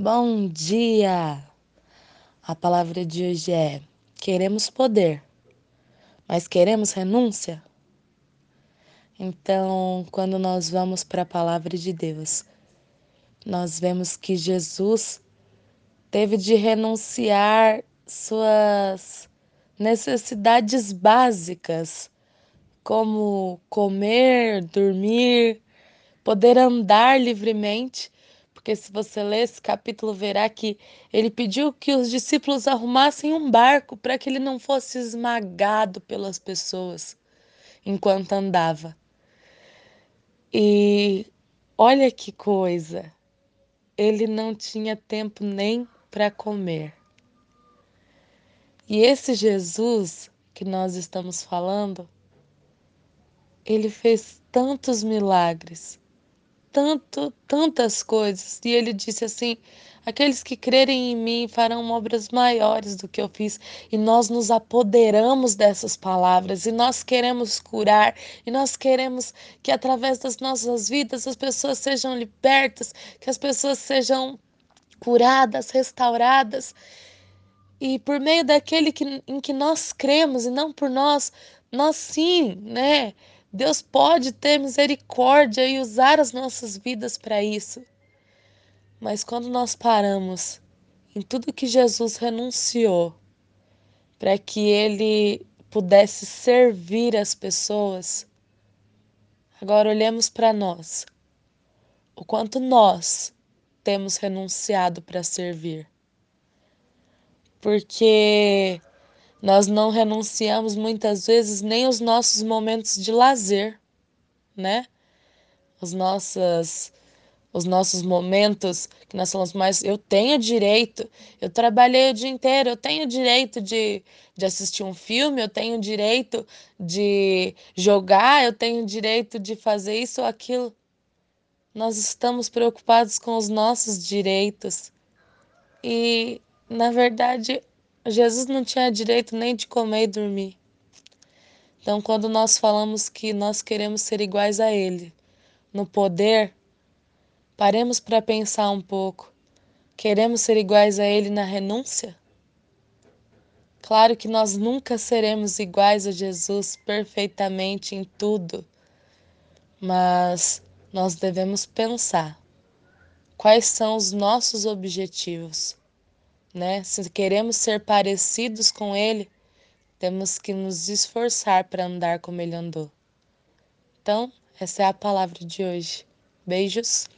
Bom dia! A palavra de hoje é: queremos poder, mas queremos renúncia? Então, quando nós vamos para a palavra de Deus, nós vemos que Jesus teve de renunciar suas necessidades básicas, como comer, dormir, poder andar livremente, porque se você ler esse capítulo, verá que ele pediu que os discípulos arrumassem um barco para que ele não fosse esmagado pelas pessoas enquanto andava. E olha que coisa, ele não tinha tempo nem para comer. E esse Jesus que nós estamos falando, ele fez tantos milagres, tanto, tantas coisas. E ele disse assim: Aqueles que crerem em mim farão obras maiores do que eu fiz. E nós nos apoderamos dessas palavras, e nós queremos curar, e nós queremos que através das nossas vidas as pessoas sejam libertas, que as pessoas sejam curadas, restauradas. E por meio daquele que, em que nós cremos e não por nós, nós sim, né? Deus pode ter misericórdia e usar as nossas vidas para isso. Mas quando nós paramos em tudo que Jesus renunciou para que ele pudesse servir as pessoas, agora olhemos para nós. O quanto nós temos renunciado para servir. Porque nós não renunciamos muitas vezes nem os nossos momentos de lazer, né? As nossas os nossos momentos que nós falamos, mas eu tenho direito, eu trabalhei o dia inteiro, eu tenho direito de, de assistir um filme, eu tenho direito de jogar, eu tenho direito de fazer isso ou aquilo. Nós estamos preocupados com os nossos direitos e, na verdade, Jesus não tinha direito nem de comer e dormir. Então, quando nós falamos que nós queremos ser iguais a Ele no poder, paremos para pensar um pouco. Queremos ser iguais a Ele na renúncia? Claro que nós nunca seremos iguais a Jesus perfeitamente em tudo, mas nós devemos pensar quais são os nossos objetivos né? Se queremos ser parecidos com Ele, temos que nos esforçar para andar como Ele andou. Então, essa é a palavra de hoje. Beijos.